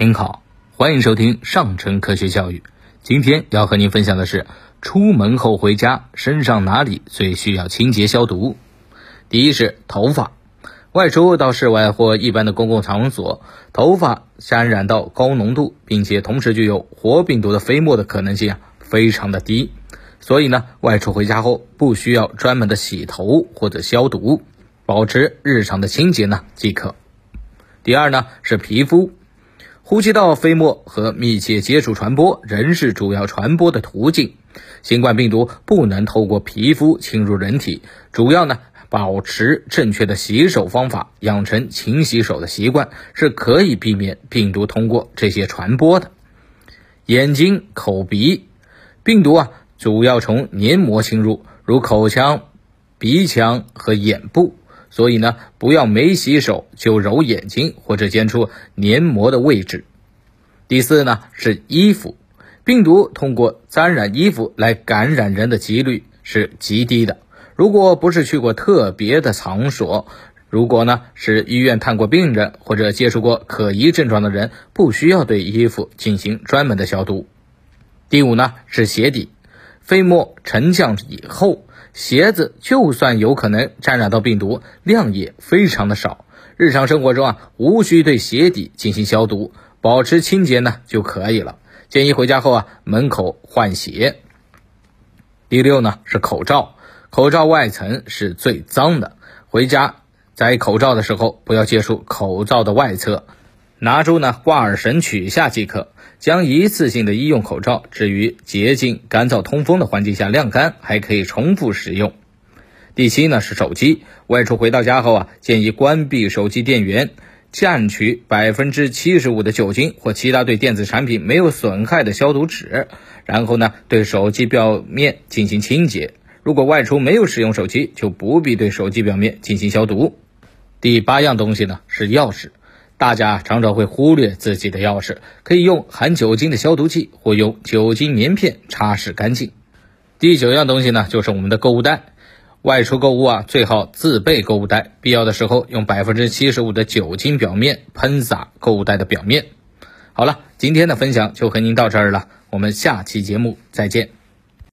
您好，欢迎收听上城科学教育。今天要和您分享的是，出门后回家身上哪里最需要清洁消毒？第一是头发，外出到室外或一般的公共场所，头发沾染到高浓度并且同时具有活病毒的飞沫的可能性啊非常的低，所以呢，外出回家后不需要专门的洗头或者消毒，保持日常的清洁呢即可。第二呢是皮肤。呼吸道飞沫和密切接触传播仍是主要传播的途径。新冠病毒不能透过皮肤侵入人体，主要呢保持正确的洗手方法，养成勤洗手的习惯是可以避免病毒通过这些传播的。眼睛、口鼻，病毒啊主要从黏膜侵入，如口腔、鼻腔和眼部。所以呢，不要没洗手就揉眼睛或者接触黏膜的位置。第四呢是衣服，病毒通过沾染衣服来感染人的几率是极低的。如果不是去过特别的场所，如果呢是医院探过病人或者接触过可疑症状的人，不需要对衣服进行专门的消毒。第五呢是鞋底，飞沫沉降以后。鞋子就算有可能沾染到病毒，量也非常的少。日常生活中啊，无需对鞋底进行消毒，保持清洁呢就可以了。建议回家后啊，门口换鞋。第六呢是口罩，口罩外层是最脏的，回家摘口罩的时候不要接触口罩的外侧。拿出呢挂耳绳取下即可，将一次性的医用口罩置于洁净、干燥、通风的环境下晾干，还可以重复使用。第七呢是手机，外出回到家后啊，建议关闭手机电源，蘸取百分之七十五的酒精或其他对电子产品没有损害的消毒纸，然后呢对手机表面进行清洁。如果外出没有使用手机，就不必对手机表面进行消毒。第八样东西呢是钥匙。大家常常会忽略自己的钥匙，可以用含酒精的消毒剂或用酒精棉片擦拭干净。第九样东西呢，就是我们的购物袋。外出购物啊，最好自备购物袋，必要的时候用百分之七十五的酒精表面喷洒购物袋的表面。好了，今天的分享就和您到这儿了，我们下期节目再见。